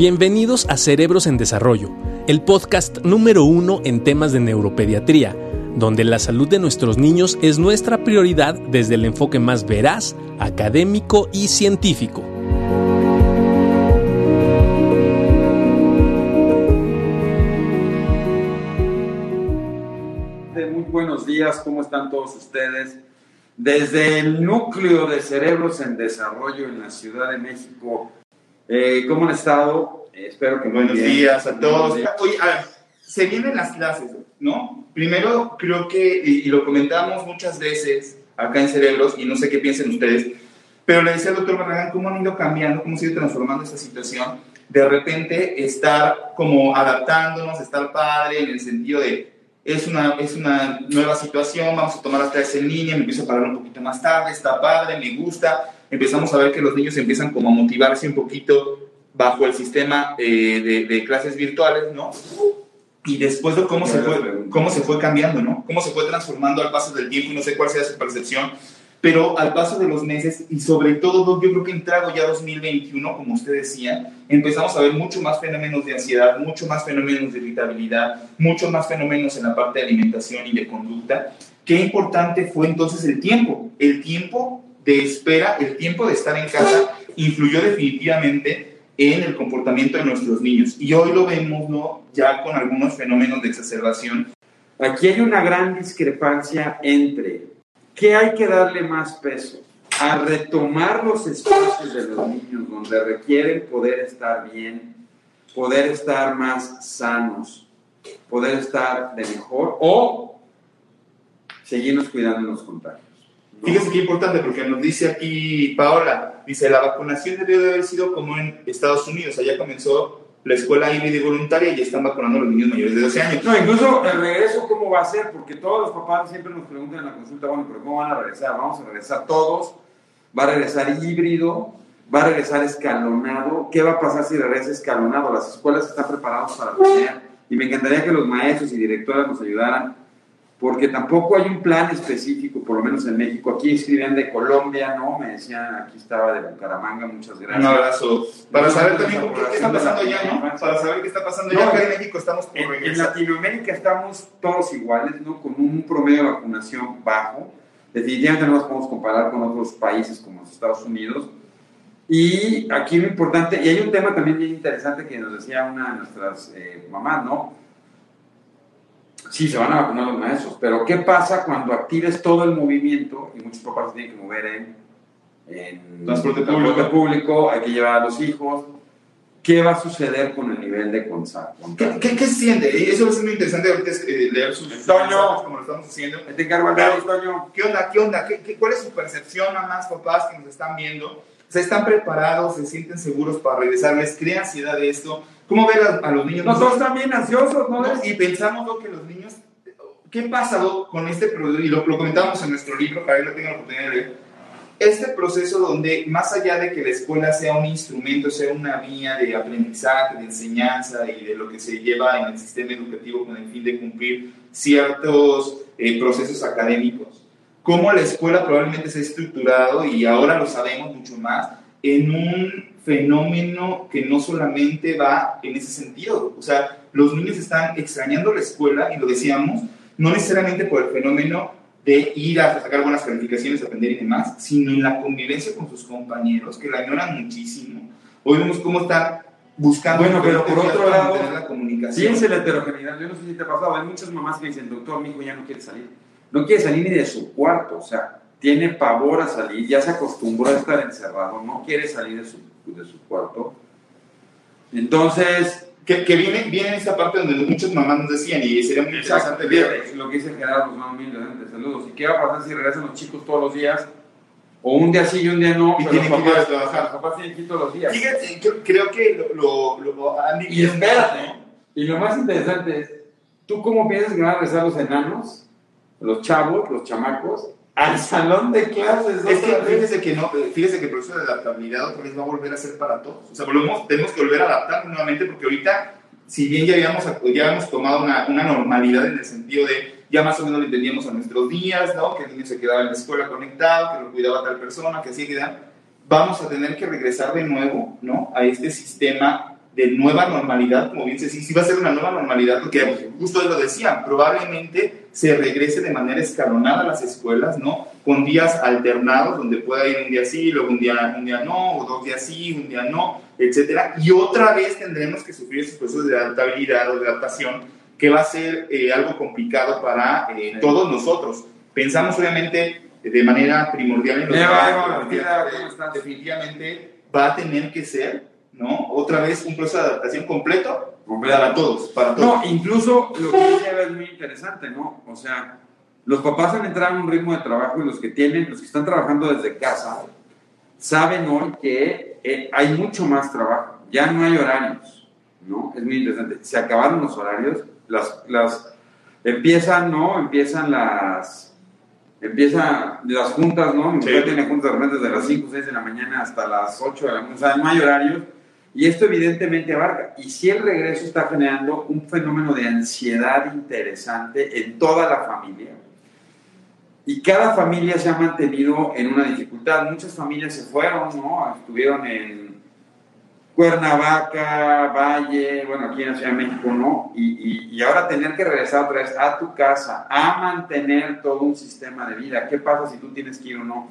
Bienvenidos a Cerebros en Desarrollo, el podcast número uno en temas de neuropediatría, donde la salud de nuestros niños es nuestra prioridad desde el enfoque más veraz, académico y científico. Muy buenos días, ¿cómo están todos ustedes? Desde el núcleo de Cerebros en Desarrollo en la Ciudad de México, eh, ¿cómo han estado? Eh, espero que muy Buenos bien. días a todos. Días. Oye, a ver, se vienen las clases, ¿no? Primero, creo que, y, y lo comentamos muchas veces acá en Cerebros, y no sé qué piensen ustedes, pero le decía al doctor Barragán cómo han ido cambiando, cómo se ha ido transformando esta situación. De repente, estar como adaptándonos, estar padre en el sentido de, es una, es una nueva situación, vamos a tomar las clases en línea, me empiezo a parar un poquito más tarde, está padre, me gusta. Empezamos a ver que los niños empiezan como a motivarse un poquito bajo el sistema eh, de, de clases virtuales, ¿no? Y después de cómo se, fue, cómo se fue cambiando, ¿no? Cómo se fue transformando al paso del tiempo y no sé cuál sea su percepción, pero al paso de los meses y sobre todo yo creo que entrado ya 2021, como usted decía, empezamos a ver mucho más fenómenos de ansiedad, mucho más fenómenos de irritabilidad, mucho más fenómenos en la parte de alimentación y de conducta. Qué importante fue entonces el tiempo, el tiempo de espera, el tiempo de estar en casa influyó definitivamente en el comportamiento de nuestros niños. Y hoy lo vemos, ¿no? Ya con algunos fenómenos de exacerbación. Aquí hay una gran discrepancia entre qué hay que darle más peso a retomar los espacios de los niños donde requieren poder estar bien, poder estar más sanos, poder estar de mejor o seguirnos cuidando de los contagios. Fíjese qué importante, porque nos dice aquí Paola, dice, la vacunación debió de haber sido como en Estados Unidos, allá comenzó la escuela híbrida y voluntaria y ya están vacunando a los niños mayores de 12 años. No, incluso el regreso, ¿cómo va a ser? Porque todos los papás siempre nos preguntan en la consulta, bueno, pero ¿cómo van a regresar? Vamos a regresar todos, va a regresar híbrido, va a regresar escalonado. ¿Qué va a pasar si regresa escalonado? Las escuelas están preparadas para tener, y me encantaría que los maestros y directoras nos ayudaran, porque tampoco hay un plan específico, por lo menos en México. Aquí escribían de Colombia, ¿no? Me decían, aquí estaba de Bucaramanga, muchas gracias. Un abrazo. Para No, saber no, también no, qué, está no, pasando no, allá, no, ¿no? no, Para saber qué está pasando No, allá. Acá que- en México estamos por En, en. Latinoamérica estamos todos iguales, ¿no? Con un promedio de vacunación bajo. Definitivamente no nos podemos comparar con otros países como los Estados Unidos. Y aquí lo importante, y hay un tema también bien interesante que nos decía una de nuestras eh, mamás, ¿no? Sí, se van a vacunar los maestros, pero ¿qué pasa cuando actives todo el movimiento y muchos papás se tienen que mover en, en Transporte público, hay que llevar a los hijos? ¿Qué va a suceder con el nivel de ¿Qué, contagio? qué, qué se siente? Y Eso va a ser muy interesante ahorita es, eh, leer sus Toño. como lo estamos haciendo. Te encargo Toño. ¿Qué onda? ¿Qué onda? ¿Qué, qué, cuál es su percepción, mamás, papás que nos están viendo? ¿Se están preparados? ¿Se sienten seguros para regresar? ¿Les crea ansiedad de esto? ¿Cómo ver a, a los niños? Nosotros también ansiosos, ¿no? ¿no? Y pensamos ¿no? que los niños, ¿qué pasa con este proceso? Y lo, lo comentamos en nuestro libro, para que lo tengan la oportunidad de leer. Este proceso donde, más allá de que la escuela sea un instrumento, sea una vía de aprendizaje, de enseñanza y de lo que se lleva en el sistema educativo con el fin de cumplir ciertos eh, procesos académicos, cómo la escuela probablemente se ha estructurado, y ahora lo sabemos mucho más, en un fenómeno que no solamente va en ese sentido. O sea, los niños están extrañando la escuela, y lo decíamos, no necesariamente por el fenómeno de ir a sacar buenas calificaciones, aprender y demás, sino en la convivencia con sus compañeros, que la añoran muchísimo. Hoy vemos cómo están buscando... Bueno, pero por otro lado, la comunicación. Fíjense la heterogeneidad. Yo no sé si te ha pasado. Hay muchas mamás que dicen, doctor, mi hijo ya no quiere salir. No quiere salir ni de su cuarto. O sea, tiene pavor a salir. Ya se acostumbró a estar encerrado. No quiere salir de su, de su cuarto. Entonces, Que, que viene, viene en esta parte donde muchas mamás nos decían, y sería muy interesante ver... Lo que dice Gerardo Guzmán humildemente, saludos. ¿Y qué va a pasar si regresan los chicos todos los días? O un día sí y un día no. Y pero tienen los que ir a papás- trabajar. Los papás tienen que ir todos los días. Fíjate, yo creo que lo, lo, lo han Y espérate, ¿no? y lo más interesante es, ¿tú cómo piensas que van a regresar los enanos, los chavos, los chamacos, al salón de clases? Es que fíjese que no, fíjese que el proceso de adaptabilidad otra vez va a volver a ser para todos. O sea, volvemos, tenemos que volver a adaptar nuevamente porque ahorita, si bien ya habíamos, ya habíamos tomado una, una normalidad en el sentido de ya más o menos lo entendíamos a nuestros días, ¿no? Que el niño se quedaba en la escuela conectado, que lo cuidaba tal persona, que así queda. Vamos a tener que regresar de nuevo, ¿no? A este sistema de nueva normalidad, como bien se dice, sí va a ser una nueva normalidad, porque justo lo decían, probablemente se regrese de manera escalonada a las escuelas, ¿no? Con días alternados, donde pueda ir un día sí, luego un día, un día no, o dos días sí, un día no, etcétera. Y otra vez tendremos que sufrir esos procesos de adaptabilidad o de adaptación, que va a ser eh, algo complicado para eh, todos nosotros. Pensamos obviamente de manera primordial en los definitivamente va a tener que ser ¿no? Otra vez un proceso de adaptación completo para todos, para todos. No, incluso lo que dice es muy interesante, ¿no? O sea, los papás han entrado en un ritmo de trabajo y los que tienen, los que están trabajando desde casa, saben hoy que eh, hay mucho más trabajo, ya no hay horarios, ¿no? Es muy interesante. Se acabaron los horarios, las, las empiezan, ¿no? Empiezan las empiezan las juntas, ¿no? Mi sí. tiene juntas de repente desde las 5 o 6 de la mañana hasta las 8 de la mañana, o sea, no hay horarios y esto evidentemente abarca. Y si el regreso está generando un fenómeno de ansiedad interesante en toda la familia. Y cada familia se ha mantenido en una dificultad. Muchas familias se fueron, ¿no? Estuvieron en Cuernavaca, Valle, bueno, aquí en la Ciudad de México, ¿no? Y, y, ahora tener que regresar otra vez a tu casa, a mantener todo un sistema de vida. ¿Qué pasa si tú tienes que ir o no?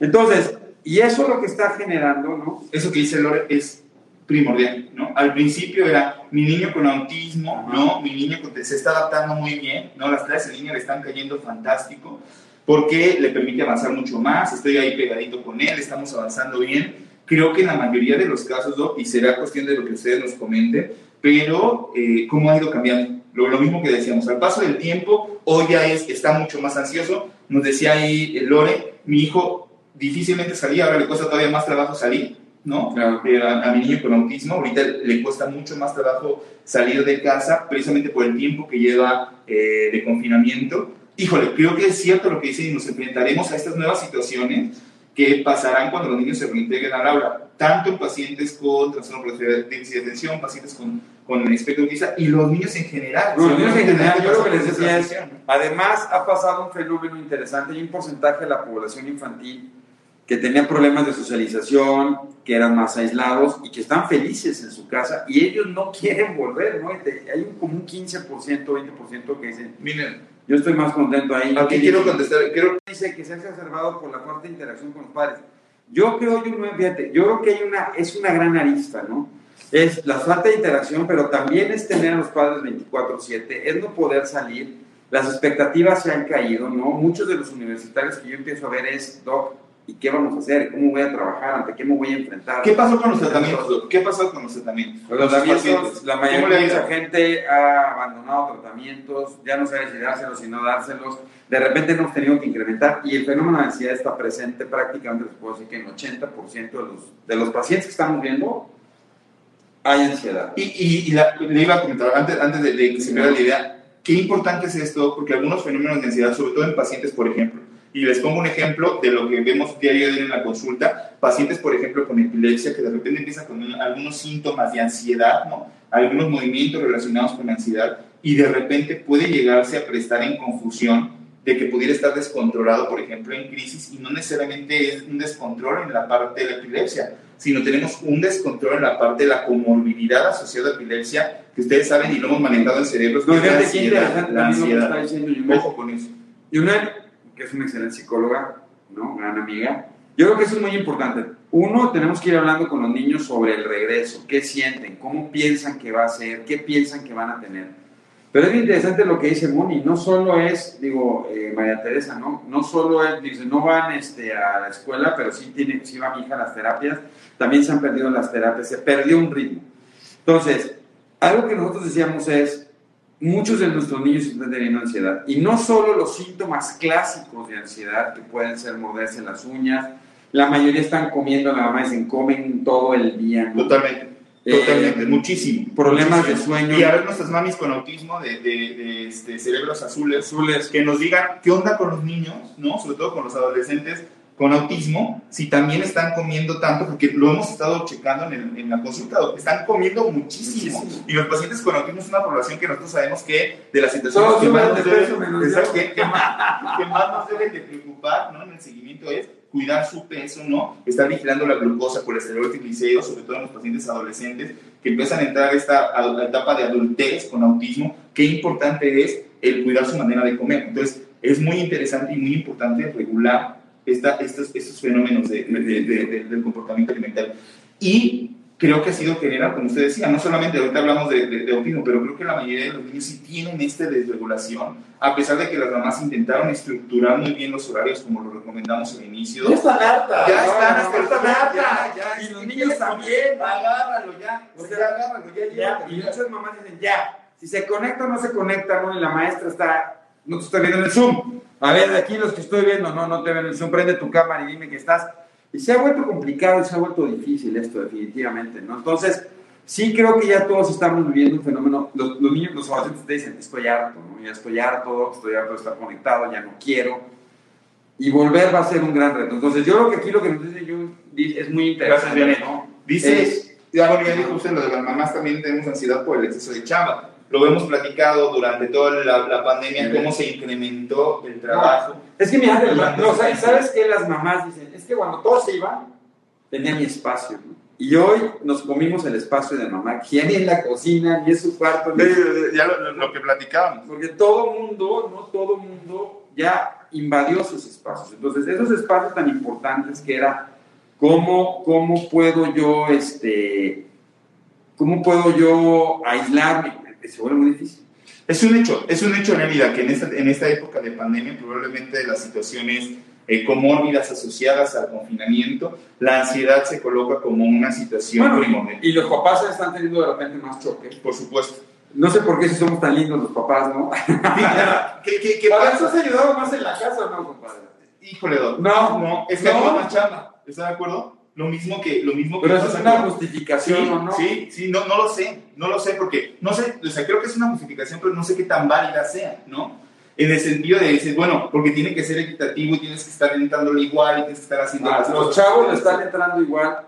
Entonces, y eso lo que está generando, ¿no? Eso que dice Lore es primordial, ¿no? Al principio era mi niño con autismo, ¿no? Mi niño se está adaptando muy bien, ¿no? Las clases en línea le están cayendo fantástico porque le permite avanzar mucho más, estoy ahí pegadito con él, estamos avanzando bien. Creo que en la mayoría de los casos, y será cuestión de lo que ustedes nos comenten, pero eh, cómo ha ido cambiando. Lo, lo, mismo que decíamos, al paso del tiempo, hoy ya es, está mucho más ansioso. Nos decía ahí Lore, mi hijo difícilmente salía, ahora le cuesta todavía más trabajo salir ¿no? Eh, a, mi niño con autismo, ahorita le cuesta mucho más trabajo salir de casa, precisamente por el tiempo que lleva eh, de confinamiento. Híjole, creo que es cierto lo que dice y nos enfrentaremos a estas nuevas situaciones que pasarán cuando los niños se reintegren al aula, tanto en pacientes con trastorno de déficit de atención, pacientes con, con espectro autista y los niños en general. los niños en general, yo lo que les decía es, además ha pasado un fenómeno interesante y un porcentaje de la población infantil que tenían problemas de socialización, que eran más aislados y que están felices en su casa y ellos no quieren volver, ¿no? Hay un, como un 15%, 20% que dicen, miren, yo estoy más contento ahí. Aquí quiero contestar, quiero... Dice que se ha exacerbado por la falta de interacción con los padres. Yo creo, yo, fíjate, yo creo que hay una, es una gran arista, ¿no? Es la falta de interacción, pero también es tener a los padres 24/7, es no poder salir, las expectativas se han caído, ¿no? Muchos de los universitarios que yo empiezo a ver es, doc, ¿Y qué vamos a hacer? ¿Cómo voy a trabajar? ¿Ante qué me voy a enfrentar? ¿Qué pasó con los tratamientos? ¿Qué pasó con los tratamientos? Los tratamientos, la mayoría de esa gente ha abandonado tratamientos, ya no sabe si dárselos, si no dárselos. De repente hemos tenido que incrementar y el fenómeno de ansiedad está presente prácticamente, les puedo decir que en 80% de los, de los pacientes que estamos viendo hay ansiedad. Y, y, le iba a comentar, antes, antes de, de que se me la idea, qué importante es esto, porque algunos fenómenos de ansiedad, sobre todo en pacientes, por ejemplo, y les pongo un ejemplo de lo que vemos diario en la consulta. Pacientes, por ejemplo, con epilepsia, que de repente empiezan con algunos síntomas de ansiedad, ¿no? algunos movimientos relacionados con la ansiedad, y de repente puede llegarse a prestar en confusión de que pudiera estar descontrolado, por ejemplo, en crisis, y no necesariamente es un descontrol en la parte de la epilepsia, sino tenemos un descontrol en la parte de la comorbilidad asociada a epilepsia, que ustedes saben y lo hemos manejado en cerebros. No, la ansiedad, la ansiedad. Ojo con eso. Y una es una excelente psicóloga, ¿no? Gran amiga. Yo creo que eso es muy importante. Uno, tenemos que ir hablando con los niños sobre el regreso, qué sienten, cómo piensan que va a ser, qué piensan que van a tener. Pero es interesante lo que dice Moni, no solo es, digo, eh, María Teresa, ¿no? No solo es, dice, no van este, a la escuela, pero sí, tiene, sí va mi hija a las terapias, también se han perdido las terapias, se perdió un ritmo. Entonces, algo que nosotros decíamos es, muchos de nuestros niños están teniendo ansiedad. Y no solo los síntomas clásicos de ansiedad, que pueden ser morderse las uñas, la mayoría están comiendo, la mamá dicen, comen todo el día. Totalmente. Eh, Totalmente, muchísimo. Problemas de sueño. Y a ver nuestras mamis con autismo de, de, este, cerebros azules, azules, que nos digan qué onda con los niños, ¿no? Sobre todo con los adolescentes, con autismo, si también están comiendo tanto, porque lo hemos estado checando en, en la consulta, están comiendo muchísimo. Y los pacientes con autismo es una población que nosotros sabemos que de las situaciones que más, nos debe, que, que, más, que más nos deben de preocupar ¿no? en el seguimiento es cuidar su peso, ¿no? Estar vigilando la glucosa, colesterol, triglicéridos, sobre todo en los pacientes adolescentes, que empiezan a entrar a esta etapa de adultez con autismo, qué importante es el cuidar su manera de comer. Entonces, es muy interesante y muy importante regular esta, estos, estos fenómenos de, del comportamiento alimentario. Y creo que ha sido general, como usted decía, no solamente ahorita hablamos de, de, autismo, pero creo que la mayoría de los niños sí tienen esta desregulación, a pesar de que las mamás intentaron estructurar muy bien los horarios como lo recomendamos al inicio. Ya están hartas. Ya están, hasta están hartas. Ya, y los niños también. Agárralo ya. O sea, agárralo ya. ya y muchas mamás dicen, ya, si se conecta o no se conecta, ¿no? Y la maestra está, no te estoy viendo en el Zoom. A ver, de aquí los que estoy viendo, no, no te ven prende tu cámara y dime que estás y se ha vuelto complicado se ha vuelto difícil esto, definitivamente, ¿no? Entonces, sí creo que ya todos estamos viviendo un fenómeno, los, niños, los adolescentes te dicen, estoy harto, ¿no? Ya estoy harto, estoy harto de estar conectado, ya no quiero. Y volver va a ser un gran reto. Entonces, yo creo que aquí lo que nos dice Jun es muy interesante, Gracias, ¿no? Dice, ya, bueno, ya dijo usted, lo de las mamás también tenemos ansiedad por el exceso de chamba lo hemos platicado durante toda la, pandemia, cómo se incrementó el trabajo. es que mira, no, ¿sabes qué? Las mamás dicen, es que cuando todos se iban, tenía mi espacio. Y hoy nos comimos el espacio de mamá, que ni en la cocina, ni en su cuarto. Ni... Ya lo, que platicábamos. Porque todo mundo, no todo mundo, ya invadió sus espacios. Entonces, esos espacios tan importantes que era, ¿cómo, cómo puedo yo, este, cómo puedo yo aislarme? Se vuelve muy difícil. Es un hecho, es un hecho en realidad que en esta, en esta época de pandemia probablemente las situaciones eh, comórbidas asociadas al confinamiento, la ansiedad se coloca como una situación primordial. Y los papás están teniendo de repente más choque. Por supuesto. No sé por qué si somos tan lindos los papás, ¿no? ¿Qué, qué, qué pasa? has ayudado más en la casa o no, compadre? Híjole, No, no, es que no. más chamba. ¿Está de acuerdo? Lo mismo que lo mismo Pero eso es una justificación, sí, ¿o no? Sí, sí, no, no lo sé, no lo sé porque no sé, o sea, creo que es una justificación, pero no sé qué tan válida sea, ¿no? En el sentido de decir, bueno, porque tiene que ser equitativo y tienes que estar entrándole igual y tienes que estar haciendo ah, Los chavos le están entrando igual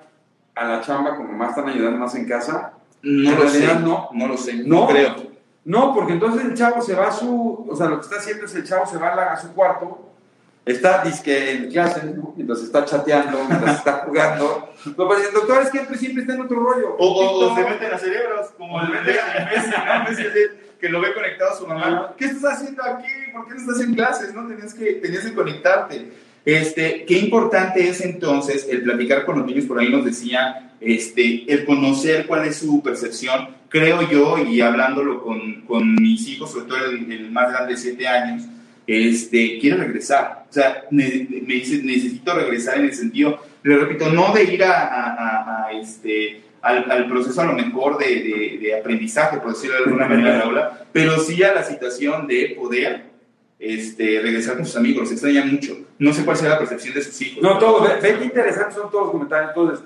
a la chamba como más están ayudando más en casa. No lo sé, no, no lo sé, no, creo. No, porque entonces el chavo se va a su, o sea, lo que está haciendo es el chavo se va a, a su cuarto está disque en clase, ¿no? mientras está chateando, mientras está jugando. No, pues el doctor es que pues, siempre está en otro rollo. O, se meten a cerebros, como el Messi, que lo ve conectado a su mamá. ¿Qué estás haciendo aquí? ¿Por qué no estás en clases? ¿No? Tenías que, tenías que conectarte. Este, qué importante es entonces el platicar con los niños, por ahí nos decía, este, el conocer cuál es su percepción. Creo yo, y hablándolo con, con mis hijos, sobre todo el, el más grande de 7 años, este, quiere regresar. O sea, me, necesito regresar en el sentido, le repito, no de ir a, este, al, proceso a lo mejor de, de, aprendizaje, por decirlo de alguna manera, pero sí a la situación de poder este, regresar con sus amigos, se extraña mucho. No sé cuál sea la percepción de sus hijos. No, todo, ve, qué interesantes son todos los comentarios. Entonces,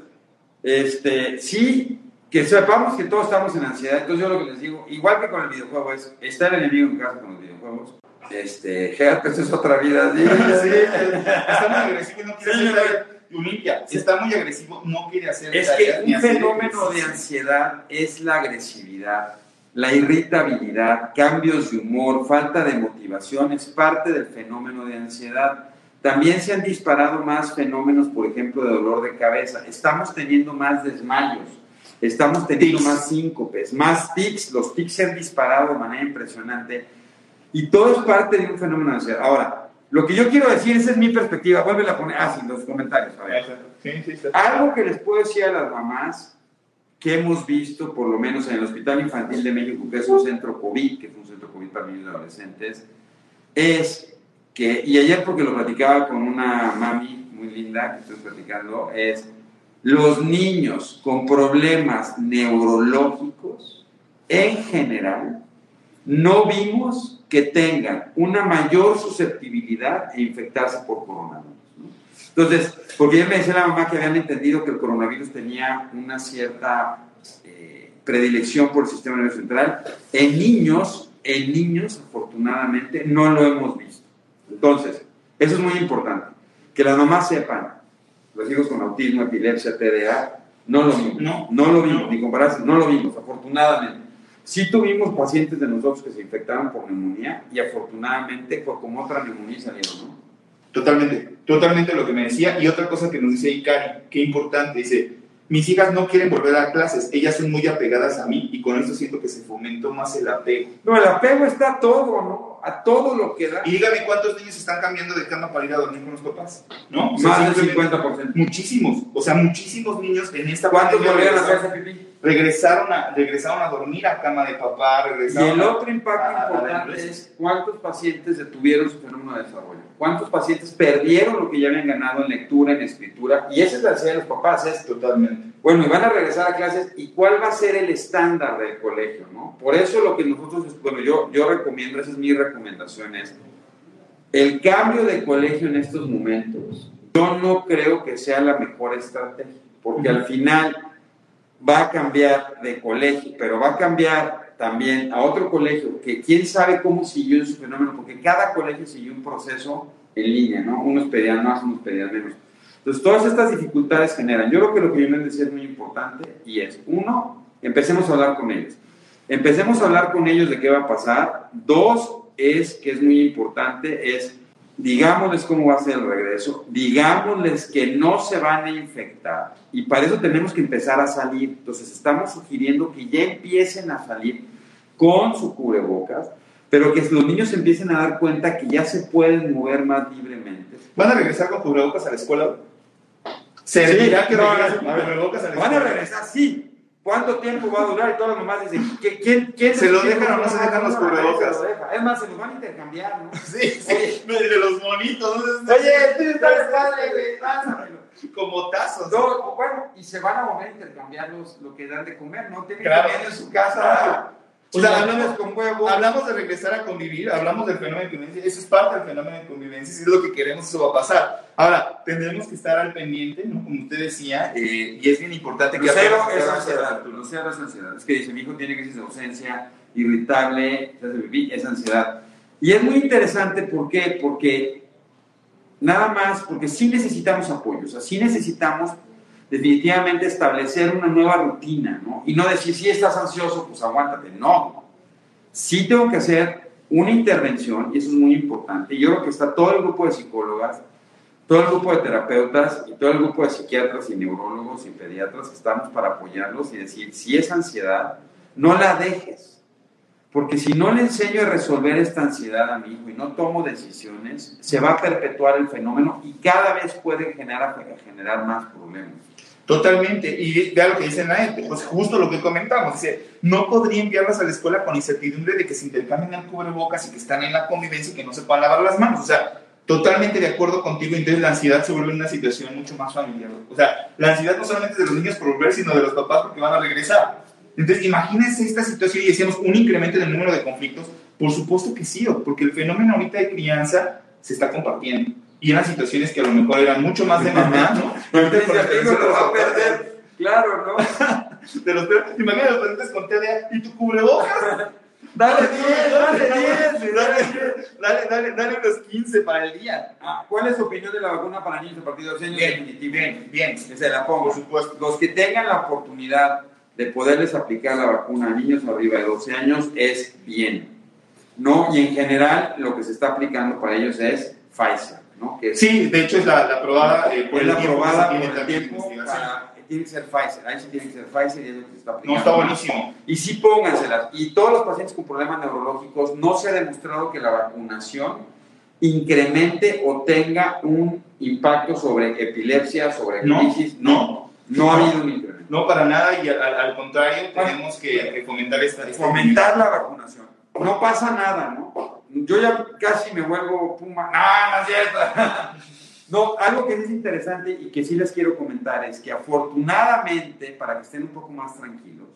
este, sí, que sepamos que todos estamos en ansiedad. Entonces, yo lo que les digo, igual que con el videojuego, es estar enemigo en casa con los videojuegos este, eso es otra vida. Sí, sí, está muy agresivo y no quiere hacer Olimpia, si está muy agresivo, no quiere hacer Es que un fenómeno de ansiedad es la agresividad, la irritabilidad, cambios de humor, falta de motivación, es parte del fenómeno de ansiedad. También se han disparado más fenómenos, por ejemplo, de dolor de cabeza. Estamos teniendo más desmayos, estamos teniendo más síncopes, más tics. Los tics se han disparado de manera impresionante y todo es parte de un fenómeno de ansiedad. Ahora, lo que yo quiero decir, esa es mi perspectiva, vuelve a poner, ah, sí, los comentarios. Algo que les puedo decir a las mamás que hemos visto, por lo menos en el Hospital Infantil de México, que es un centro COVID, que es un centro COVID para niños y adolescentes, es que, y ayer porque lo platicaba con una mami muy linda que estoy platicando, es los niños con problemas neurológicos en general no vimos que tengan una mayor susceptibilidad e infectarse por coronavirus. Entonces, porque ya me decía la mamá que habían entendido que el coronavirus tenía una cierta eh, predilección por el sistema nervioso central, en niños, en niños, afortunadamente, no lo hemos visto. Entonces, eso es muy importante, que las mamás sepan, los hijos con autismo, epilepsia, TDA, no lo vimos, no, no lo vimos, ni compararse, no lo vimos, afortunadamente. Sí tuvimos pacientes de nosotros que se infectaron por neumonía y afortunadamente fue como otra neumonía salieron, ¿no? Totalmente, totalmente lo que me decía. Y otra cosa que nos dice Ikari, qué importante, dice, mis hijas no quieren volver a clases, ellas son muy apegadas a mí y con esto siento que se fomentó más el apego. No, el apego está a todo, ¿no? A todo lo que da. Y dígame cuántos niños están cambiando de cama para ir a dormir con los papás, ¿no? O Más del simplemente- 50%. Muchísimos, o sea, muchísimos niños en esta ¿Cuántos volvieron a hacerse pipí? Regresaron a, regresaron a dormir a cama de papá, Y regresaron el a- otro impacto a- a importante iglesia. es cuántos pacientes detuvieron su fenómeno de desarrollo. ¿Cuántos pacientes perdieron lo que ya habían ganado en lectura, en escritura? Y esa es la ansiedad de los papás, es Totalmente. Bueno, y van a regresar a clases, ¿y cuál va a ser el estándar del colegio? ¿no? Por eso lo que nosotros, bueno, yo, yo recomiendo, esa es mi recomendación, es el cambio de colegio en estos momentos, yo no creo que sea la mejor estrategia, porque al final va a cambiar de colegio, pero va a cambiar también a otro colegio, que quién sabe cómo siguió su fenómeno, porque cada colegio siguió un proceso en línea, ¿no? Unos pedían más, unos pedían menos. Entonces, todas estas dificultades generan. Yo creo que lo que yo les decía es muy importante y es, uno, empecemos a hablar con ellos. Empecemos a hablar con ellos de qué va a pasar. Dos, es que es muy importante, es digámosles cómo va a ser el regreso, digámosles que no se van a infectar y para eso tenemos que empezar a salir. Entonces, estamos sugiriendo que ya empiecen a salir con su cubrebocas, pero que los niños se empiecen a dar cuenta que ya se pueden mover más libremente. ¿Van a regresar con cubrebocas a la escuela? ¿Servirá Sí, que no, a la Van a regresar, sí. ¿Cuánto tiempo va a durar? Y todas las mamás dicen, ¿qui- ¿quién, quién ¿Se lo dejan o no se dejan los cubrebocas? Es más, se los van a intercambiar, ¿no? Sí, sí, de los monitos. Oye, tú estás padre, güey, pásamelo. Como tazos. No, bueno, y se van a volver a intercambiar los, lo que dan de comer, ¿no? Tienen Claro. que comer en su casa. O sea, hablamos- con huevo. Hablamos de regresar a convivir, hablamos del fenómeno de convivencia, eso es parte del fenómeno de convivencia, si es lo que queremos, eso va a pasar. Ahora, tendremos que estar al pendiente, ¿no? Como usted decía, eh, y es bien importante que Pero cero aprendamos es a ansiedad, hacer- Arturo, cero es ansiedad. Es que dice, mi hijo tiene crisis de ausencia, irritable, se hace pipí, es ansiedad. Y es muy interesante, ¿por qué? Porque nada más, porque sí necesitamos apoyo, o sea, sí necesitamos definitivamente establecer una nueva rutina, ¿no? Y no decir, si estás ansioso, pues aguántate, no. Sí tengo que hacer una intervención, y eso es muy importante. Yo creo que está todo el grupo de psicólogas, todo el grupo de terapeutas y todo el grupo de psiquiatras y neurólogos y pediatras que estamos para apoyarlos y decir, si es ansiedad, no la dejes. Porque si no le enseño a resolver esta ansiedad a mi hijo y no tomo decisiones, se va a perpetuar el fenómeno y cada vez puede generar, generar más problemas. Totalmente, y vea lo que dice Nae, pues justo lo que comentamos, dice, no podría enviarlas a la escuela con incertidumbre de que se intercambien el cubrebocas y que están en la convivencia y que no se puedan lavar las manos, o sea, totalmente de acuerdo contigo, entonces la ansiedad se vuelve una situación mucho más familiar, o sea, la ansiedad no solamente de los niños por volver, sino de los papás porque van a regresar. Entonces, imagínense esta situación y decíamos un incremento del número de conflictos, por supuesto que sí, porque el fenómeno ahorita de crianza se está compartiendo. Y eran situaciones que a lo mejor eran mucho más de mamá, ¿no? Ahorita con la Dice, televisión "Amigo, lo va a perder". Claro, ¿no? de los perros. Imagínate los pacientes con TDA y tu cubrebocas. Dale 10, dale 10. Dale, dale, dale, dale unos 15 para el día. Ah, ¿Cuál es tu opinión de la vacuna para niños a partir de 12 años? Bien, Definitivo. bien, bien. Que se la pongo. Por supuesto. Los que tengan la oportunidad de poderles aplicar la vacuna a niños arriba de 12 años es bien. ¿No? Y en general lo que se está aplicando para ellos es Pfizer, ¿no? Que Sí, de hecho es la, la aprobada eh, por es el la tiempo que se aprobada tiene por el tiempo para- tiene que ser Pfizer, ahí sí tiene que ser Pfizer y es lo que se está No, aplicando. está buenísimo. Y sí pónganselas. Y todos los pacientes con problemas neurológicos, no se ha demostrado que la vacunación incremente o tenga un impacto sobre epilepsia, sobre No, crisis. No. no ha habido un incremento. No, para nada, y al, al- contrario, tenemos que, que fomentar esta, esta Fomentar la vacunación. No pasa nada, ¿no? Yo ya casi me vuelvo puma. No, no es cierto. No, algo que es interesante y que sí les quiero comentar es que afortunadamente, para que estén un poco más tranquilos,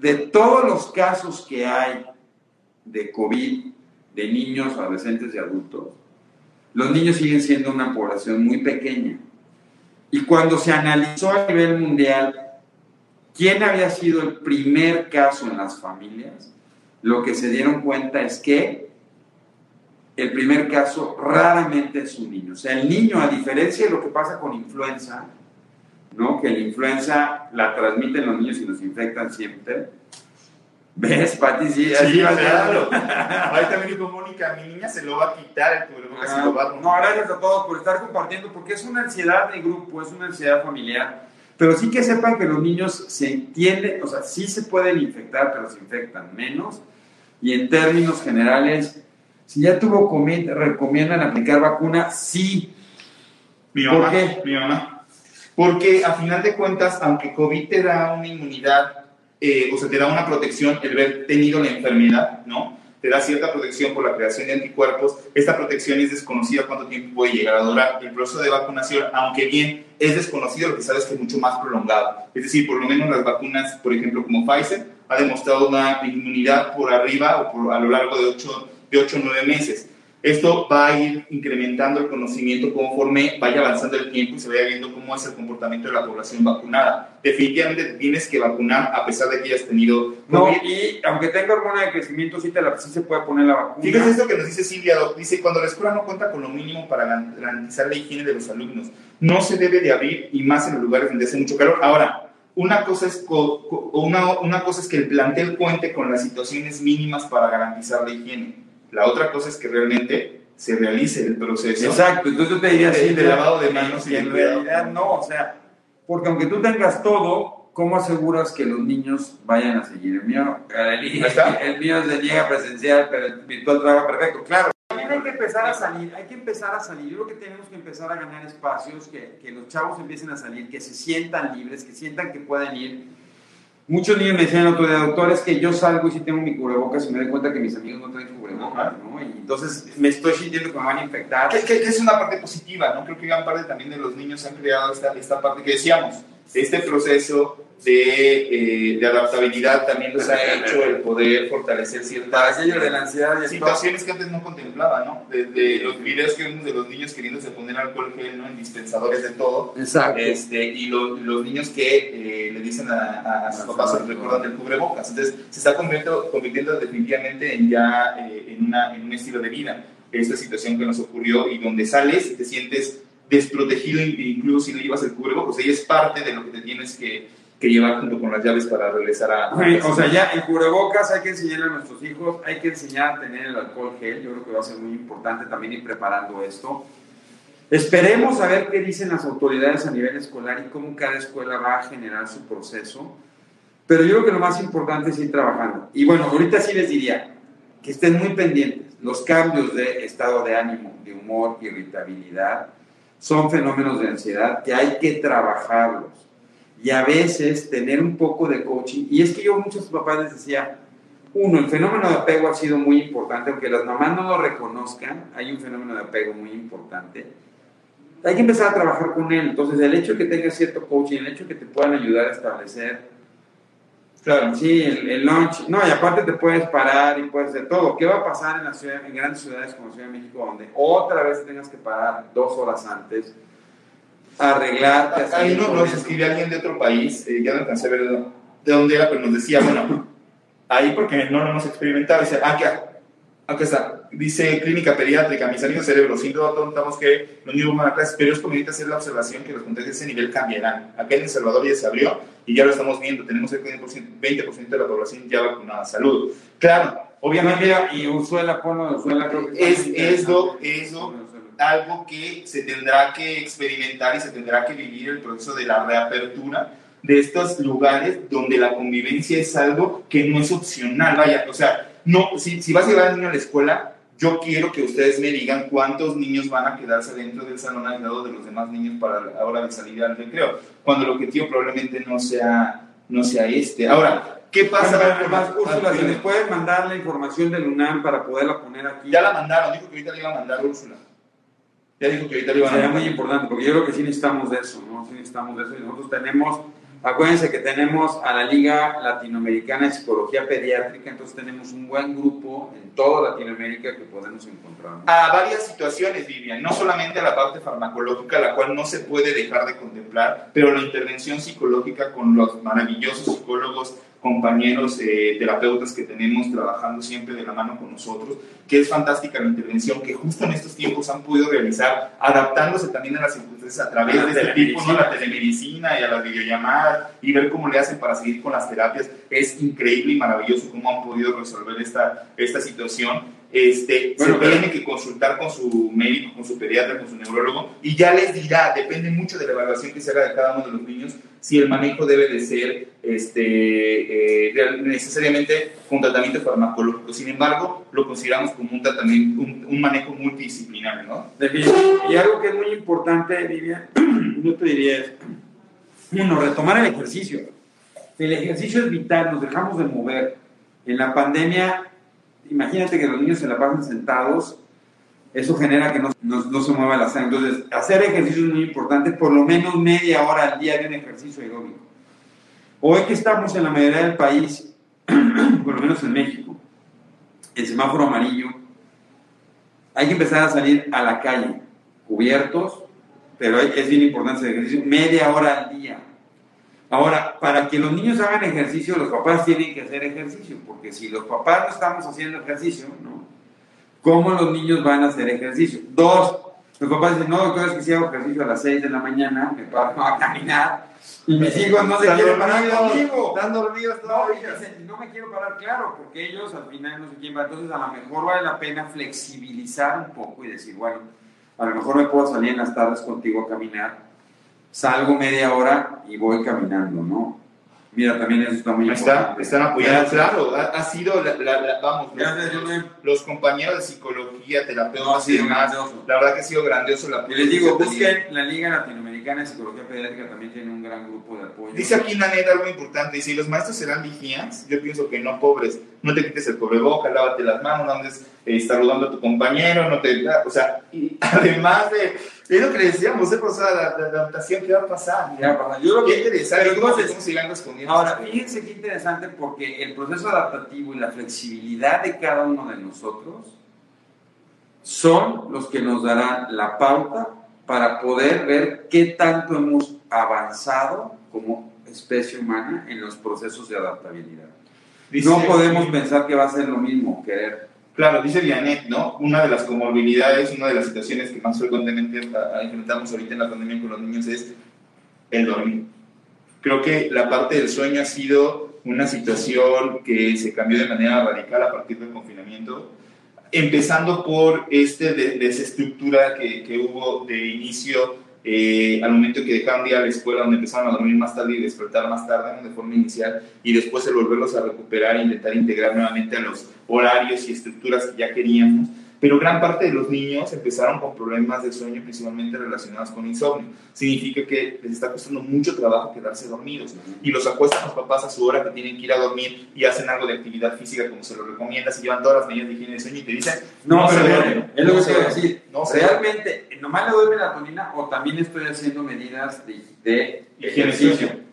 de todos los casos que hay de COVID, de niños, adolescentes y adultos, los niños siguen siendo una población muy pequeña. Y cuando se analizó a nivel mundial quién había sido el primer caso en las familias, lo que se dieron cuenta es que el primer caso raramente es un niño. O sea, el niño, a diferencia de lo que pasa con influenza, ¿no? que la influenza la transmiten los niños y los infectan siempre. ¿Ves, Pati? Sí, así Sí, va a. Ahí también dijo Mónica, mi niña se lo va a quitar el cubrebocas y lo va a Ah, No, gracias a todos por estar compartiendo, porque es una ansiedad de grupo, es una ansiedad familiar. Pero sí que sepan que los niños se entienden, o sea, sí se pueden infectar, pero se infectan menos. Y en términos generales, si ya tuvo COVID, ¿recomiendan aplicar vacuna? Sí. Mi ¿Por mamá, qué? mi mamá. Porque a final de cuentas, aunque COVID te da una inmunidad, eh, o sea, te da una protección el haber tenido la enfermedad, ¿no? Te da cierta protección por la creación de anticuerpos. Esta protección es desconocida cuánto tiempo puede llegar a durar. El proceso de vacunación, aunque bien es desconocido, lo que sabes es que es mucho más prolongado. Es decir, por lo menos las vacunas, por ejemplo, como Pfizer, ha demostrado una inmunidad por arriba o por, a lo largo de 8 de ocho o 9 meses. Esto va a ir incrementando el conocimiento conforme vaya avanzando el tiempo y se vaya viendo cómo es el comportamiento de la población vacunada. Definitivamente te tienes que vacunar a pesar de que hayas tenido No, COVID. y aunque tenga hormona de crecimiento, sí, te la, sí se puede poner la vacuna. Fíjate esto que nos dice Silvia, dice, cuando la escuela no cuenta con lo mínimo para garantizar la higiene de los alumnos, no se debe de abrir y más en los lugares donde hace mucho calor. Ahora, una cosa es, una, una cosa es que el plantel cuente con las situaciones mínimas para garantizar la higiene. La otra cosa es que realmente se realice el proceso. Exacto, entonces yo te diría De- sí, de lavado de manos y en realidad no, o sea, porque aunque tú tengas todo, ¿cómo aseguras que los niños vayan a seguir? El mío, el, está. el mío se llega presencial, pero el virtual trabaja perfecto, claro. También hay que empezar a salir, hay que empezar a salir. Yo creo que tenemos que empezar a ganar espacios, que, que los chavos empiecen a salir, que se sientan libres, que sientan que pueden ir. Muchos niños me decían el otro día, doctor, es que yo salgo y sí tengo mi cubrebocas y me doy cuenta que mis amigos no traen cubrebocas, ¿no? Y entonces me estoy sintiendo que me van a infectar. Que, que- que es una parte positiva, ¿no? Creo que gran parte también de los niños han creado esta, esta parte que decíamos, este proceso de, eh, de adaptabilidad también los ha hecho el poder fortalecer ciertas de la ansiedad y situaciones que antes no contemplaba, ¿no? Desde los videos que vemos de los niños queriéndose poner alcohol gel, ¿no? En dispensadores de todo. Exacto. Este, y lo- los niños que eh, le dicen a, a- sus papás les recuerdan del cubrebocas. Entonces, se está convirtiendo, convirtiendo definitivamente en ya eh, en, una, en un estilo de vida. Esta situación que nos ocurrió y donde sales y te sientes desprotegido, incluso si no llevas el cubrebocas. O sea, y es parte de lo que te tienes que, que llevar junto con las llaves para regresar a... O sea, ya el cubrebocas hay que enseñarle a nuestros hijos, hay que enseñar a tener el alcohol gel. Yo creo que va a ser muy importante también ir preparando esto. Esperemos a ver qué dicen las autoridades a nivel escolar y cómo cada escuela va a generar su proceso. Pero yo creo que lo más importante es ir trabajando. Y bueno, ahorita sí les diría que estén muy pendientes. Los cambios de estado de ánimo, de humor, irritabilidad, son fenómenos de ansiedad que hay que trabajarlos. Y a veces tener un poco de coaching. Y es que yo a muchos papás les decía, uno, el fenómeno de apego ha sido muy importante, aunque las mamás no lo reconozcan, hay un fenómeno de apego muy importante. Hay que empezar a trabajar con él. Entonces, el hecho de que tengas cierto coaching, el hecho de que te puedan ayudar a establecer Claro. Sí, el, el lunch. No, y aparte te puedes parar y puedes hacer todo. ¿Qué va a pasar en, la ciudad, en grandes ciudades como Ciudad de México, donde otra vez tengas que parar dos horas antes, arreglarte? Ahí salir no, nos escribió alguien de otro país, eh, ya no alcancé a ver de, de dónde era, pero nos decía, bueno, ahí porque no lo hemos experimentado, dice, ah, acá, acá está, dice clínica pediátrica, mis amigos cerebros, sin duda contamos que los niños van a clases, pero es conveniente hacer la observación que los contagios de ese nivel cambiarán. Acá en El Salvador ya se abrió y ya lo estamos viendo, tenemos cerca de 20% de la población ya vacunada. Salud. Claro, obviamente y Usuela, ponlo Usuela, creo que Es- es lo- es lo-. Algo que se tendrá que experimentar y se tendrá que vivir el proceso de la reapertura de estos lugares donde la convivencia es algo que no es opcional. Vaya, o sea, no, si, si vas a llevar al niño a la escuela, yo quiero que ustedes me digan cuántos niños van a quedarse dentro del salón al lado de los demás niños para la hora de salir al recreo, cuando el objetivo probablemente no sea, no sea este. Ahora, ¿qué pasa? Bueno, pero además, Úrsula, Ah, si les puedes mandar la información del UNAM para poderla poner aquí. Ya la mandaron, dijo que ahorita le iba a mandar Úrsula. Ya dijo que ahorita le iba a muy importante, porque yo creo que sí necesitamos de eso, ¿no? Sí necesitamos de eso. Y nosotros tenemos, acuérdense que tenemos a la Liga Latinoamericana de Psicología Pediátrica, entonces tenemos un buen grupo en toda Latinoamérica que podemos encontrar. ¿no? a varias situaciones, Vivian, no solamente a la parte farmacológica, la cual no se puede dejar de contemplar, pero la intervención psicológica con los maravillosos psicólogos, compañeros, eh, terapeutas que tenemos trabajando siempre de la mano con nosotros, que es fantástica la intervención que justo en estos tiempos han podido realizar, adaptándose también a las circunstancias a través de este tipo, ¿no? la telemedicina. y a las videollamadas y ver cómo le hacen para seguir con las terapias. Es increíble y maravilloso cómo han podido resolver esta, esta situación este, Bueno, se tiene que consultar con su médico, con su pediatra, con su neurólogo, y ya les dirá, depende mucho de la evaluación que se haga de cada uno de los niños, si el manejo debe de ser este, eh, necesariamente con tratamiento farmacológico. Sin embargo, lo consideramos como un tratamiento, un, un manejo multidisciplinario, ¿no? Y algo que es muy importante, Vivian, yo te diría es, uno, retomar el ejercicio. El ejercicio es vital, nos dejamos de mover. En la pandemia, imagínate que los niños se la pasan sentados, eso genera que no, no- se mueva la sangre. Entonces, hacer ejercicio es muy importante, por lo menos media hora al día de un ejercicio aeróbico. Hoy que estamos en la mayoría del país, por lo menos en México, el semáforo amarillo, hay que empezar a salir a la calle, cubiertos, pero es bien importante ese ejercicio, media hora al día. Ahora, para que los niños hagan ejercicio, los papás tienen que hacer ejercicio, porque si los papás no estamos haciendo ejercicio, ¿no? ¿Cómo los niños van a hacer ejercicio? Dos, los papás dicen, no, doctor, es que si hago ejercicio a las 6 de la mañana, me paro a caminar, y mis hijos no se quieren parar conmigo. Están dormidos No, todavía. dicen, no me quiero parar, claro, porque ellos al final no sé quién va. Entonces, a lo mejor vale la pena flexibilizar un poco y decir, bueno, a lo mejor me puedo salir en las tardes contigo a caminar, salgo media hora y voy caminando, ¿no? Mira, también eso está muy Está, importante. están apoyando, claro, ha, ha sido, la, la- la- vamos, los, compañeros de psicología, No, terapeutas ha y demás, grandioso. la verdad que ha sido grandioso la Y les digo, busquen la Liga Latinoamericana de Psicología Pediátrica, también tiene un gran grupo de apoyo. Dice aquí Nanet algo importante, dice, ¿y los maestros serán vigías? Yo pienso que no, pobres, no te quites el cobreboca, lávate las manos, no andes eh, saludando a tu compañero, no te... O sea, y además de... Es lo que le decíamos, ¿eh? O sea, la, la adaptación, ¿qué va a pasar? Ya. Yo lo Qué que interesante, pero ¿cómo, entonces, cómo se irán respondiendo? Ahora, fíjense qué interesante porque el proceso adaptativo y la flexibilidad de cada uno de nosotros son los que nos darán la pauta para poder ver qué tanto hemos avanzado como especie humana en los procesos de adaptabilidad. Dice no podemos pensar que va a ser lo mismo, querer. Claro, dice Dianet, ¿no? Una de las comorbilidades, una de las situaciones que más frecuentemente a- enfrentamos ahorita en la pandemia con los niños es el dormir. Creo que la parte del sueño ha sido una situación que se cambió de manera radical a partir del confinamiento, empezando por de- desestructura que, que hubo de inicio eh, al momento que dejaron de la escuela, donde empezaron a dormir más tarde y despertar más tarde de forma inicial, y después el volverlos a recuperar e intentar integrar nuevamente a los horarios y estructuras que ya queríamos. Pero gran parte de los niños empezaron con problemas de sueño, principalmente relacionados con insomnio. Significa que les está costando mucho trabajo quedarse dormidos. Y los acuestan los papás a su hora que tienen que ir a dormir y hacen algo de actividad física como se lo recomienda, se llevan todas las medidas de higiene de sueño y te dicen, No, se pero duerme, es lo no que se duerme, decir. no Realmente, nomás le doy melatonina o también estoy haciendo medidas de, de ejercicio.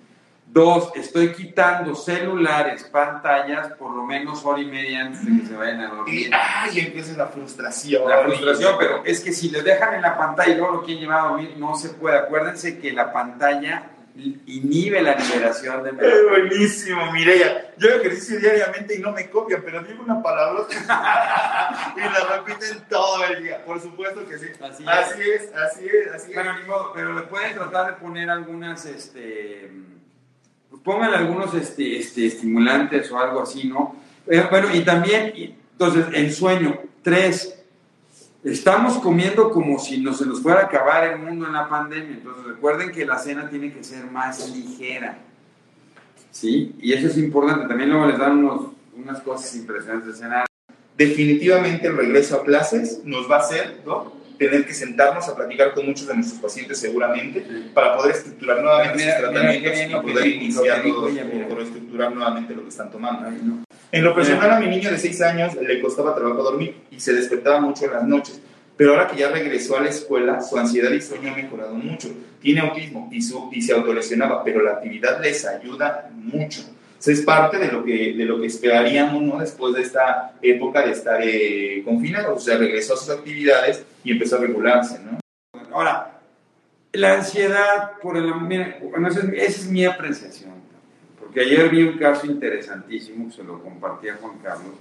Dos, estoy quitando celulares, pantallas, por lo menos hora y media antes de que se vayan a Y, dormir. ¡ay! empieza la frustración. La frustración, pero es que si lo dejan en la pantalla y luego lo quieren llevar a dormir, no se puede. Acuérdense que la pantalla inhibe la liberación de Es melatonina. buenísimo, Mireya. Yo ejercicio diariamente y no me copian, pero digo una palabra y la repiten todo el día. Por supuesto que sí. Así es. Así es, así es, así es. Bueno, ni modo, pero le pueden tratar de poner algunas, este, pónganle algunos este, este, estimulantes o algo así, ¿no? Eh, bueno, y también, entonces, el sueño. Tres, estamos comiendo como si no se nos fuera a acabar el mundo en la pandemia. Entonces, recuerden que la cena tiene que ser más ligera. ¿Sí? Y eso es importante. También luego les dan unos, unas cosas impresionantes de cenar. Definitivamente el regreso a clases nos va a hacer, ¿no? Tener que sentarnos a platicar con muchos de nuestros pacientes seguramente para poder estructurar nuevamente Mira, sus mira tratamientos bien y poder dijo, lo iniciar que dijo ella, mira. o estructurar nuevamente lo que están tomando. Ay, no. En lo personal a mi niño de 6 años le costaba trabajo dormir y se despertaba mucho en las noches. Pero ahora que ya regresó a la escuela, su ansiedad y sueño han mejorado mucho. Tiene autismo y, su, y se autolesionaba, pero la actividad les ayuda mucho. Eso es parte de lo que, de lo que esperaríamos ¿no? después de esta época de estar eh, confinado. O sea, regresó a sus actividades y empezó a regularse. ¿no? Ahora, la ansiedad por el mira, bueno, esa es, esa es mi apreciación. Porque ayer vi un caso interesantísimo, se lo compartí a Juan Carlos,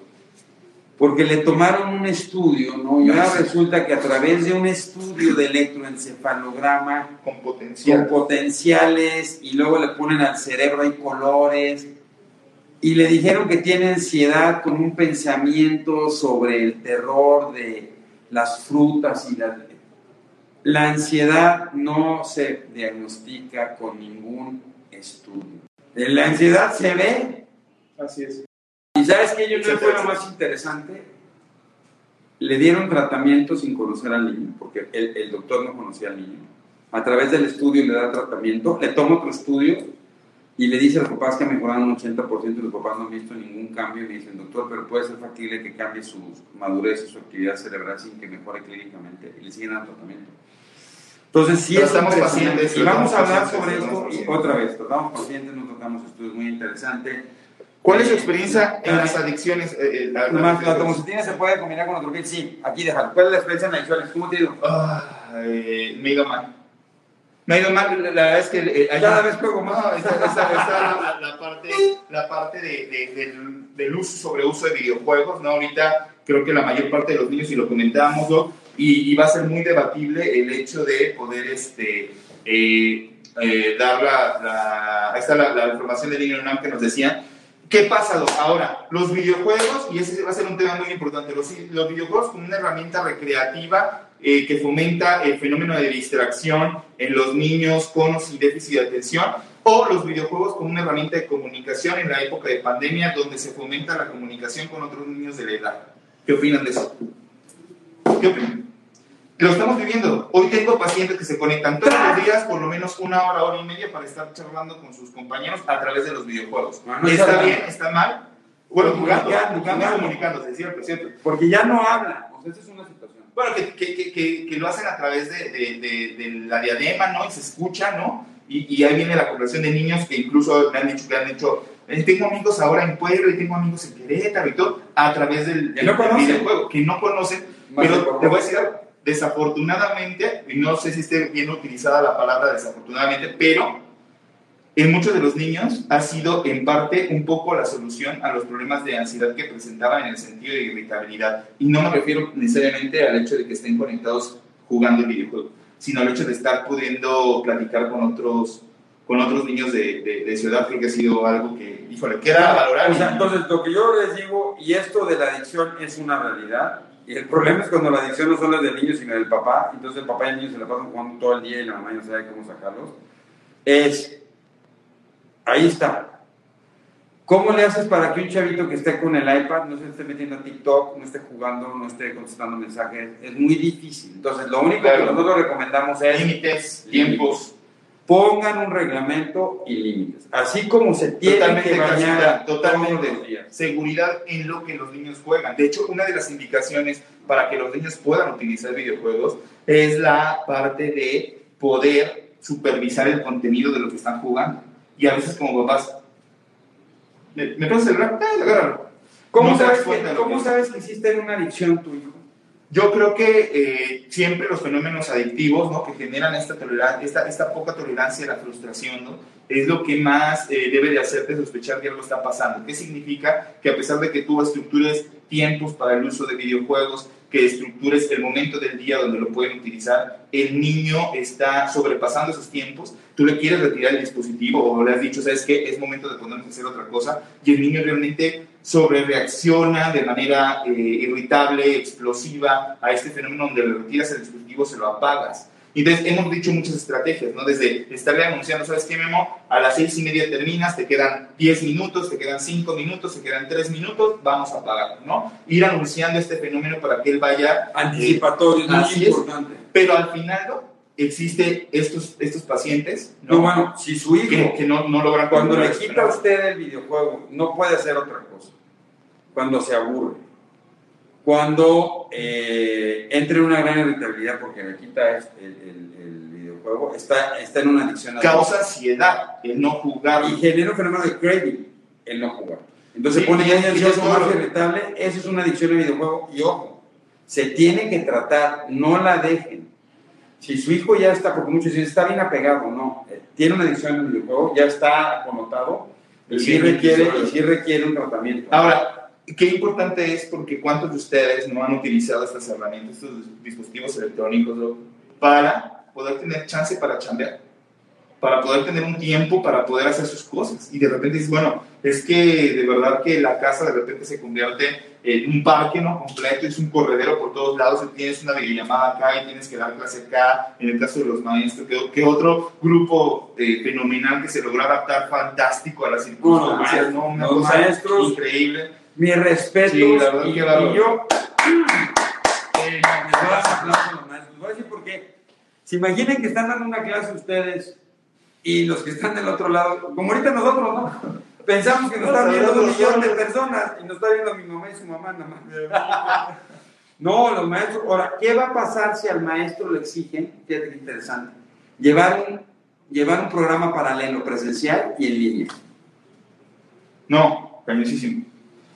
porque le tomaron un estudio, ¿no? Y ahora resulta que a través de un estudio de electroencefalograma Con con potencial. potenciales y luego le ponen al cerebro hay colores. Y le dijeron que tiene ansiedad con un pensamiento sobre el terror de las frutas y la... La ansiedad no se diagnostica con ningún estudio. La ansiedad se ve. Así es. ¿Y sabes qué? Yo no fue lo más interesante? Le dieron tratamiento sin conocer al niño, porque el, el doctor no conocía al niño. A través del estudio le da tratamiento, le toma otro estudio y le dice a los papás que ha mejorado un 80% y los papás no han visto ningún cambio y le dicen, doctor, pero puede ser factible que cambie su madurez y su actividad cerebral sin que mejore clínicamente y le siguen dando tratamiento. Entonces, sí Pero estamos pacientes, Y vamos a hablar sobre esto y otra vez, tratamos pacientes, no tocamos estudios muy interesantes. ¿Cuál es su experiencia en las adicciones? eh, eh, la- la- Además, ¿La tomocetina se puede combinar con otro kit? Sí, aquí déjalo. ¿Cuál es la experiencia en adicciones? ¿Cómo te digo? Ah, eh, me. Me ha ido mal, la, verdad es que... eh, hay- Cada vez juego más. Está, está- está la, la parte, la parte de, de- del, del uso, sobre uso de videojuegos, ¿no? Ahorita creo que la mayor parte de los niños, y lo comentábamos, ¿no? y, y va a ser muy debatible el hecho de poder este, eh, eh, dar la, la- Ahí está la, la información de Niño UNAM que nos decía. ¿Qué pasa, Doc? Ahora, los videojuegos, y ese va a ser un tema muy importante, los, los videojuegos como una herramienta recreativa eh, que fomenta el fenómeno de distracción en los niños con o sin déficit de atención, o los videojuegos como una herramienta de comunicación en la época de pandemia donde se fomenta la comunicación con otros niños de la edad. ¿Qué opinan de eso? ¿Qué opinan? Lo estamos viviendo. Hoy tengo pacientes que se conectan todos los días por lo menos una hora, hora y media para estar charlando con sus compañeros a través de los videojuegos. Ah, no ¿Está bien? ¿Está mal? Bueno, jugando, jugando, jugando. comunicándose, ¿cierto? ¿cierto? Porque ya no habla. O sea, esa es una situación. Bueno, que, que, que, que, lo hacen a través de, de, de, de la diadema, ¿no? Y se escucha, ¿no? Y, y ahí viene la población de niños que incluso me han dicho que han hecho, eh, tengo amigos ahora en Puebla y tengo amigos en Querétaro y todo, a través del, Que no del videojuego, que no conocen, Más pero te voy a decir algo, desafortunadamente, y no sé si esté bien utilizada la palabra desafortunadamente, pero en muchos de los niños ha sido en parte un poco la solución a los problemas de ansiedad que presentaban en el sentido de irritabilidad. Y no me refiero necesariamente al hecho de que estén conectados jugando el videojuego, sino al hecho de estar pudiendo platicar con otros con otros niños de, de, de ciudad, creo que ha sido algo que, híjole, queda valorar. O sea, entonces, lo que yo les digo, y esto de la adicción es una realidad, y el problema es cuando la adicción no solo es del niño, sino del papá, entonces el papá y el niño se la pasan jugando todo el día y la mamá no sabe cómo sacarlos, es, ahí está. ¿Cómo le haces para que un chavito que esté con el iPad no se esté metiendo a TikTok, no esté jugando, no esté contestando mensajes? Es muy difícil. Entonces, lo único Claro. que nosotros recomendamos es límites, tiempos, pongan un reglamento y límites. Así como se tiene Totalmente, que bañar Casita, todos totalmente. los días. seguridad en lo que los niños juegan. De hecho, una de las indicaciones para que los niños puedan utilizar videojuegos es la parte de poder supervisar el contenido de lo que están jugando. Y a veces como papás, ¿me, me pasas el? Ah, agárralo. ¿Cómo, No sabes que, ¿Cómo que- sabes que en una adicción tu hijo? Yo creo que eh, siempre los fenómenos adictivos, ¿no? que generan esta, tolerancia, esta, esta poca tolerancia a la frustración, ¿no? es lo que más eh, debe de hacerte sospechar que algo está pasando. ¿Qué significa? Que a pesar de que tú estructures tiempos para el uso de videojuegos, que estructures el momento del día donde lo pueden utilizar, el niño está sobrepasando esos tiempos, tú le quieres retirar el dispositivo o le has dicho, ¿sabes qué? Es momento de ponernos a hacer otra cosa y el niño realmente sobre reacciona de manera eh, irritable, explosiva a este fenómeno donde le retiras el dispositivo, se lo apagas. Entonces, hemos dicho muchas estrategias, ¿no? Desde estarle anunciando, ¿sabes qué, Memo? A las seis y media terminas, te quedan 10 minutos, te quedan 5 minutos, te quedan 3 minutos, vamos a apagar, ¿no? Ir anunciando este fenómeno para que él vaya... Anticipatorio, es muy Así es. importante. Pero al final, ¿no? Existe estos, estos pacientes, No, bueno, si su hijo, que, que no, no logran... cuando le quita a usted el videojuego, no puede hacer otra cosa. Cuando se aburre. Cuando eh, entra en una gran irritabilidad porque le quita este- el, el- el videojuego, está, está en una adicción. a- Causa ansiedad el no jugar. y genera un fenómeno de craving el no jugar. Entonces Sí, pone ya ansioso, más irritable. Eso es una adicción al videojuego. Y ojo, se tiene que tratar, no la dejen. Si su hijo ya está, porque muchos dicen, está bien apegado, no, eh, tiene una adicción al videojuego, ya está connotado, y sí Sí, requiere, y sí requiere un tratamiento. Ahora, qué importante es porque cuántos de ustedes no han utilizado estas herramientas, estos dispositivos electrónicos ¿no? para poder tener chance para chambear, para poder tener un tiempo para poder hacer sus cosas. Y de repente dices, bueno, es que de verdad que la casa de repente se convierte en un parque, ¿no? Completo, es un corredero por todos lados, y tienes una videollamada acá y tienes que dar clase acá, en el caso de los maestros, que, otro grupo eh, fenomenal que se logró adaptar fantástico a las circunstancias, ¿no? Una cosa increíble. Mi respeto. Sí, la verdad y, que y bárbaro. yo... Eh, me voy a dar aplauso a los maestros. Voy a decir por qué. Se imaginen que están dando una clase ustedes y los que están del otro lado, como ahorita nosotros, ¿no? Pensamos que nos están viendo un millón de personas y nos está viendo mi mamá y su mamá nada más. No, los maestros. Ahora, ¿qué va a pasar si al maestro le exigen? Fíjate qué interesante. Llevar un, llevar un programa paralelo presencial y en línea. No, cañosísimo.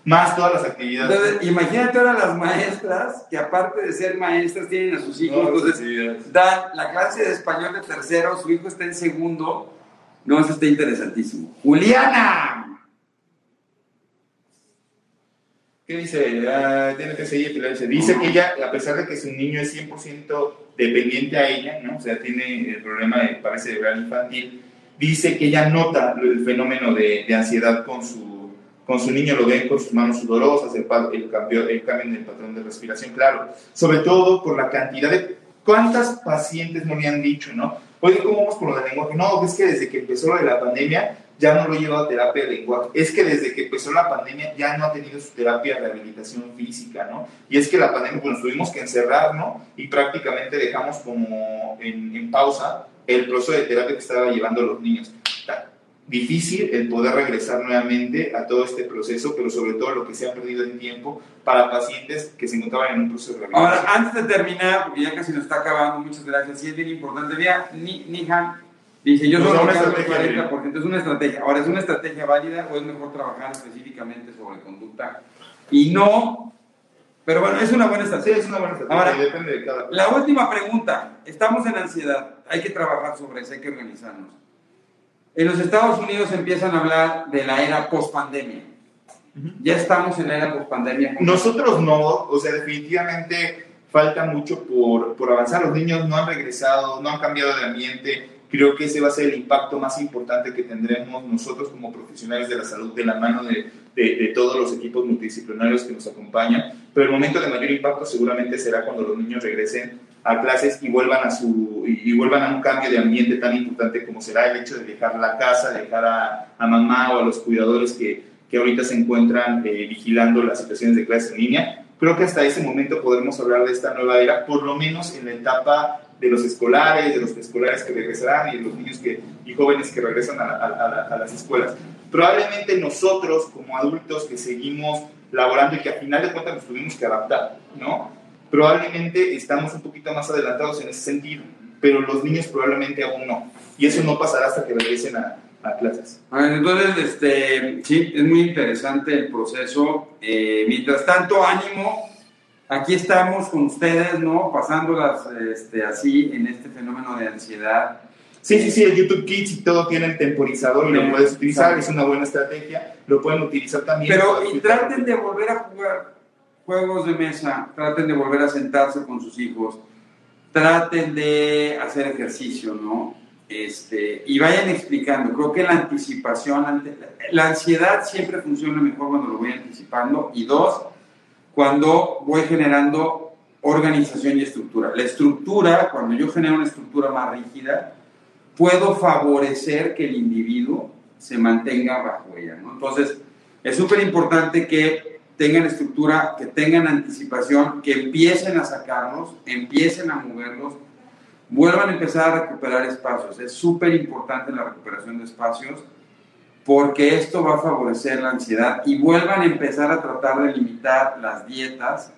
Más todas las actividades. Entonces, imagínate ahora las maestras que aparte de ser maestras tienen a sus hijos, No, entonces dan la clase de español de tercero, su hijo está en segundo. No, eso está interesantísimo. Juliana. ¿Qué dice? Ah, tiene que seguir, pero dice, dice que ella, a pesar de que su niño es 100% dependiente a ella, ¿no? o sea, tiene el problema de parece cerebral infantil, dice que ella nota el fenómeno de, de ansiedad con su, con su niño, lo ven con sus manos sudorosas, el, el cambio, el cambio en el patrón de respiración, claro, sobre todo por la cantidad de... ¿Cuántas pacientes no le han dicho, no? Oye, ¿cómo vamos con lo del lenguaje? No, es que desde que empezó lo de la pandemia ya no lo lleva a terapia de lenguaje. Es que desde que empezó la pandemia ya no ha tenido su terapia de rehabilitación física, ¿no? Y es que la pandemia, pues tuvimos que encerrar, ¿no? Y prácticamente dejamos como en, en pausa el proceso de terapia que estaba llevando los niños. Difícil el poder regresar nuevamente a todo este proceso, pero sobre todo lo que se ha perdido en tiempo para pacientes que se encontraban en un proceso de rehabilitación. Ahora, antes de terminar, porque ya casi nos está acabando, muchas gracias, sí es bien importante. Vea, Ni- Nihan dice, yo solo da una cargo el estrategia, 40%, es una estrategia. Ahora, ¿es una estrategia válida o es mejor trabajar específicamente sobre conducta? Y no, pero bueno, es una buena Sí, estrategia. es una buena estrategia, Ahora, depende de cada La última pregunta. Estamos en ansiedad. Hay que trabajar sobre eso, hay que organizarnos. En los Estados Unidos empiezan a hablar de la era post-pandemia. Ya estamos en la era post-pandemia. Nosotros no, o sea, definitivamente falta mucho por, por avanzar. Los niños no han regresado, no han cambiado de ambiente. Creo que ese va a ser el impacto más importante que tendremos nosotros como profesionales de la salud de la mano de, de- de todos los equipos multidisciplinarios que nos acompañan. Pero el momento de mayor impacto seguramente será cuando los niños regresen a clases y vuelvan a, su, y, vuelvan a un cambio de ambiente tan importante como será el hecho de dejar la casa, dejar a, a mamá o a los cuidadores que, que ahorita se encuentran eh, vigilando las situaciones de clases en línea. Creo que hasta ese momento podremos hablar de esta nueva era, por lo menos en la etapa de los escolares, de los preescolares que regresarán y de los niños que, y jóvenes que regresan a, a- a la- a las escuelas. Probablemente nosotros como adultos que seguimos laborando y que a final de cuentas nos tuvimos que adaptar, ¿no? Probablemente estamos un poquito más adelantados en ese sentido, pero los niños probablemente aún no. Y eso no pasará hasta que regresen a, a clases. Entonces, este, sí, es muy interesante el proceso. Eh, mientras tanto, ánimo. Aquí estamos con ustedes, ¿no? Pasándolas este, así en este fenómeno de ansiedad. Sí, sí, sí, el YouTube Kids y todo tiene el temporizador y lo Sí, puedes utilizar, exacto. es una buena estrategia, lo pueden utilizar también. Pero y traten de volver a jugar juegos de mesa, traten de volver a sentarse con sus hijos, traten de hacer ejercicio, ¿no? Este, y vayan explicando. Creo que la anticipación, la ansiedad siempre funciona mejor cuando lo voy anticipando. Y dos, cuando voy generando organización y estructura. La estructura, cuando yo genero una estructura más rígida, puedo favorecer que el individuo se mantenga bajo ella. ¿no? Entonces, es súper importante que tengan estructura, que tengan anticipación, que empiecen a sacarlos, empiecen a moverlos, vuelvan a empezar a recuperar espacios. Es súper importante la recuperación de espacios porque esto va a favorecer la ansiedad y vuelvan a empezar a tratar de limitar las dietas.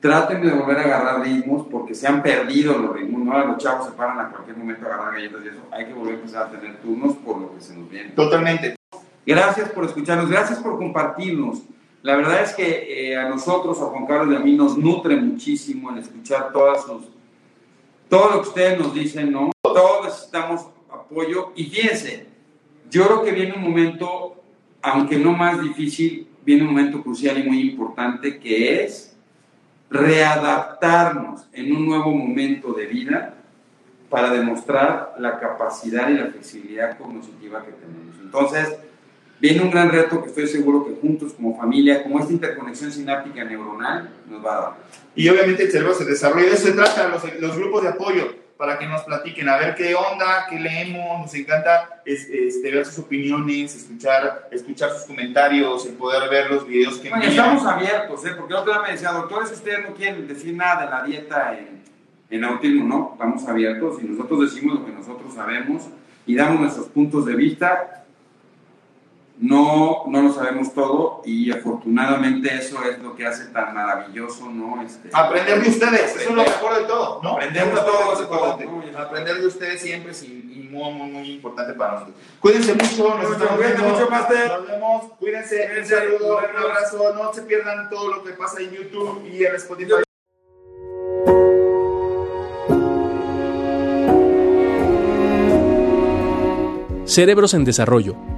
Traten de volver a agarrar ritmos porque se han perdido los ritmos. ¿no? Los chavos se paran a cualquier momento a agarrar galletas y eso. Hay que volver a empezar a tener turnos por lo que se nos viene. Totalmente. Gracias por escucharnos, gracias por compartirnos. La verdad es que eh, a nosotros, a Juan Carlos y a mí, nos nutre muchísimo el escuchar todas sus, todo lo que ustedes nos dicen, ¿no? Todos necesitamos apoyo. Y fíjense, yo creo que viene un momento, aunque no más difícil, viene un momento crucial y muy importante que es readaptarnos en un nuevo momento de vida para demostrar la capacidad y la flexibilidad cognitiva que tenemos. Entonces, viene un gran reto que estoy seguro que juntos como familia, como esta interconexión sináptica neuronal, nos va a dar. Y obviamente el cerebro se desarrolla, de eso se trata, los, los grupos de apoyo, para que nos platiquen, a ver qué onda, qué leemos, nos encanta este, ver sus opiniones, escuchar, escuchar sus comentarios, el poder ver los videos que bueno, Estamos abiertos, ¿eh? porque otra vez me decía, doctores, ustedes no quieren decir nada de la dieta en, en autismo, no, estamos abiertos y nosotros decimos lo que nosotros sabemos y damos nuestros puntos de vista no, no lo sabemos todo y afortunadamente eso es lo que hace tan maravilloso, ¿no? Este, aprender de ustedes, eso es lo mejor de todo, ¿no? Aprender de todos, Aprender de ustedes siempre es muy, muy, muy importante para nosotros. Cuídense mucho, nos estamos viendo. Mucho, Nos vemos, cuídense, un saludo, un abrazo, no se pierdan todo lo que pasa en YouTube y en Spotify. Cerebros en Desarrollo